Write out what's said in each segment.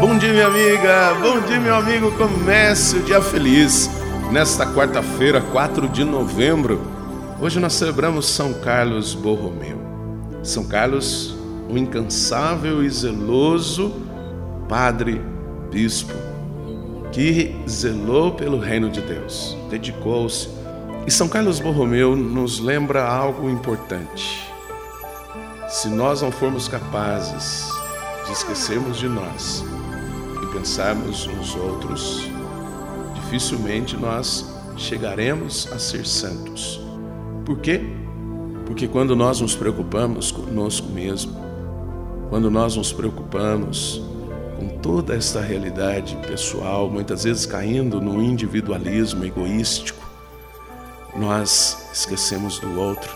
Bom dia, minha amiga. Bom dia, meu amigo. Comece o dia feliz. Nesta quarta-feira, 4 de novembro, hoje nós celebramos São Carlos Borromeu. São Carlos, o incansável e zeloso padre bispo que zelou pelo reino de Deus, dedicou-se. E São Carlos Borromeu nos lembra algo importante. Se nós não formos capazes de esquecermos de nós e pensarmos nos outros, dificilmente nós chegaremos a ser santos. Por quê? Porque quando nós nos preocupamos conosco mesmo, quando nós nos preocupamos com toda esta realidade pessoal, muitas vezes caindo no individualismo egoístico, nós esquecemos do outro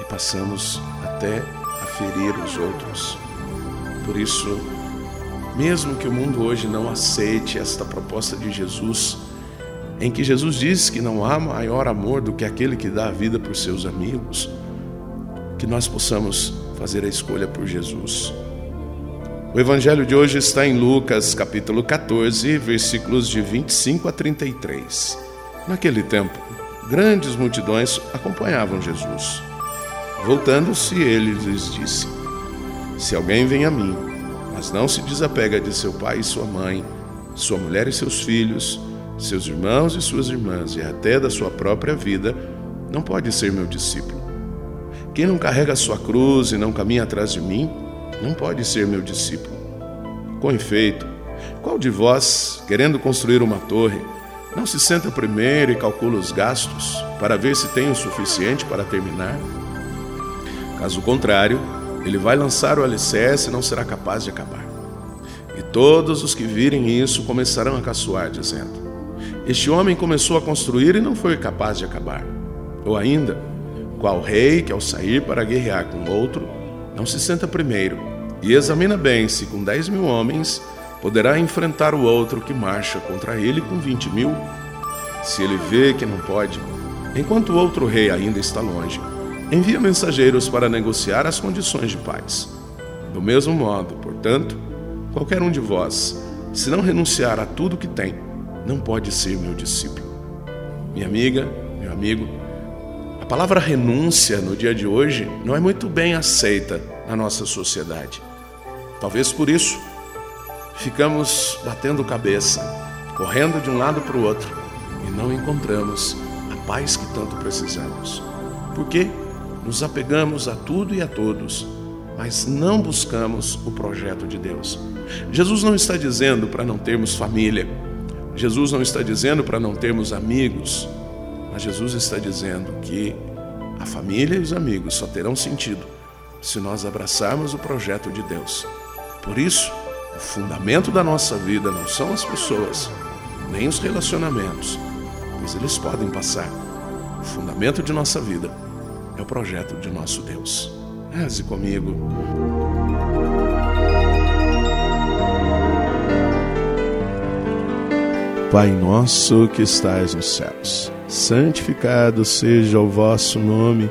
e passamos até a ferir os outros. Por isso, mesmo que o mundo hoje não aceite esta proposta de Jesus, em que Jesus diz que não há maior amor do que aquele que dá a vida por seus amigos, que nós possamos fazer a escolha por Jesus. O evangelho de hoje está em Lucas, capítulo 14, versículos de 25 a 33. Naquele tempo, grandes multidões acompanhavam Jesus. Voltando-se, ele lhes disse: Se alguém vem a mim, mas não se desapega de seu pai e sua mãe, sua mulher e seus filhos, seus irmãos e suas irmãs, e até da sua própria vida, não pode ser meu discípulo. Quem não carrega sua cruz e não caminha atrás de mim, não pode ser meu discípulo. Com efeito, qual de vós, querendo construir uma torre, não se senta primeiro e calcula os gastos para ver se tem o suficiente para terminar? Caso contrário, ele vai lançar o alicerce e não será capaz de acabar. E todos os que virem isso começarão a caçoar, dizendo: Este homem começou a construir e não foi capaz de acabar. Ou ainda, qual rei que ao sair para guerrear com outro, não se senta primeiro e examina bem se com dez mil homens poderá enfrentar o outro que marcha contra ele com vinte mil? Se ele vê que não pode, enquanto o outro rei ainda está longe, envia mensageiros para negociar as condições de paz. Do mesmo modo, portanto, qualquer um de vós, se não renunciar a tudo que tem, não pode ser meu discípulo. Minha amiga, meu amigo, a palavra renúncia no dia de hoje não é muito bem aceita na nossa sociedade. Talvez por isso ficamos batendo cabeça, correndo de um lado para o outro e não encontramos a paz que tanto precisamos. Por quê? Nos apegamos a tudo e a todos, mas não buscamos o projeto de Deus. Jesus não está dizendo para não termos família, Jesus não está dizendo para não termos amigos, mas Jesus está dizendo que a família e os amigos só terão sentido se nós abraçarmos o projeto de Deus. Por isso, o fundamento da nossa vida não são as pessoas, nem os relacionamentos, pois eles podem passar. O fundamento de nossa vida é o projeto de nosso Deus. Reze comigo. Pai nosso que estais nos céus, santificado seja o vosso nome,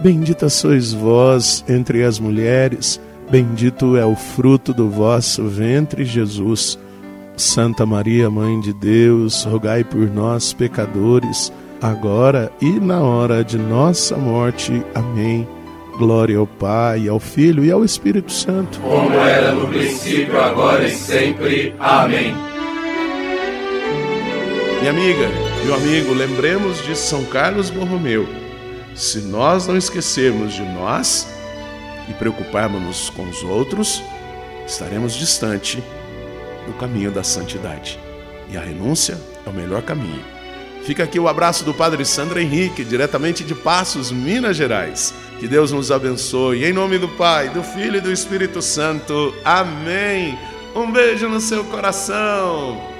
Bendita sois vós entre as mulheres, bendito é o fruto do vosso ventre, Jesus. Santa Maria, Mãe de Deus, rogai por nós, pecadores, agora e na hora de nossa morte. Amém. Glória ao Pai, ao Filho e ao Espírito Santo. Como era no princípio, agora e sempre. Amém. Minha amiga, meu amigo, lembremos de São Carlos Borromeu. Se nós não esquecermos de nós e preocuparmos-nos com os outros, estaremos distante do caminho da santidade. E a renúncia é o melhor caminho. Fica aqui o abraço do Padre Sandro Henrique, diretamente de Passos, Minas Gerais. Que Deus nos abençoe. Em nome do Pai, do Filho e do Espírito Santo. Amém. Um beijo no seu coração.